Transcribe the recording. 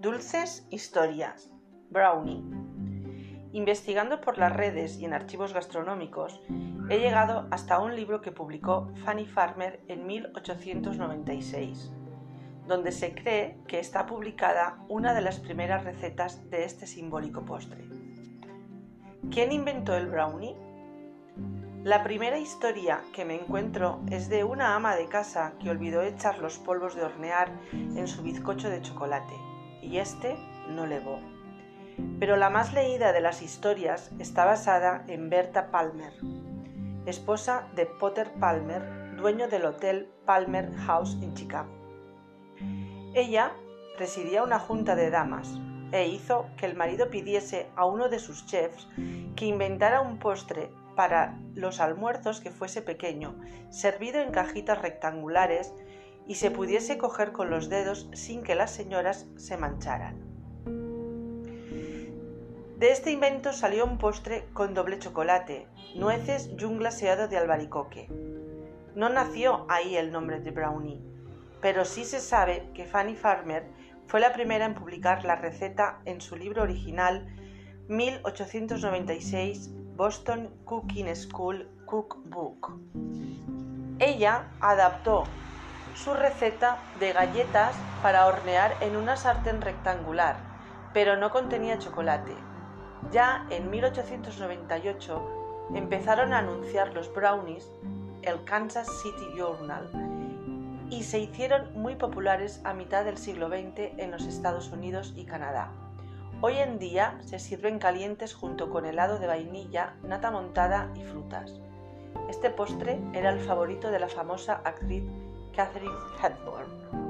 Dulces historias. Brownie. Investigando por las redes y en archivos gastronómicos, he llegado hasta un libro que publicó Fanny Farmer en 1896, donde se cree que está publicada una de las primeras recetas de este simbólico postre. ¿Quién inventó el brownie? La primera historia que me encuentro es de una ama de casa que olvidó echar los polvos de hornear en su bizcocho de chocolate, y este no levó. Pero la más leída de las historias está basada en Berta Palmer, esposa de Potter Palmer, dueño del hotel Palmer House en Chicago. Ella presidía una junta de damas e hizo que el marido pidiese a uno de sus chefs que inventara un postre para los almuerzos que fuese pequeño, servido en cajitas rectangulares y se pudiese coger con los dedos sin que las señoras se mancharan. De este invento salió un postre con doble chocolate, nueces y un glaseado de albaricoque. No nació ahí el nombre de brownie, pero sí se sabe que Fanny Farmer fue la primera en publicar la receta en su libro original 1896 Boston Cooking School Cookbook. Ella adaptó su receta de galletas para hornear en una sartén rectangular, pero no contenía chocolate. Ya en 1898 empezaron a anunciar los brownies el Kansas City Journal y se hicieron muy populares a mitad del siglo XX en los Estados Unidos y Canadá. Hoy en día se sirven calientes junto con helado de vainilla, nata montada y frutas. Este postre era el favorito de la famosa actriz Cassidy's Peddler.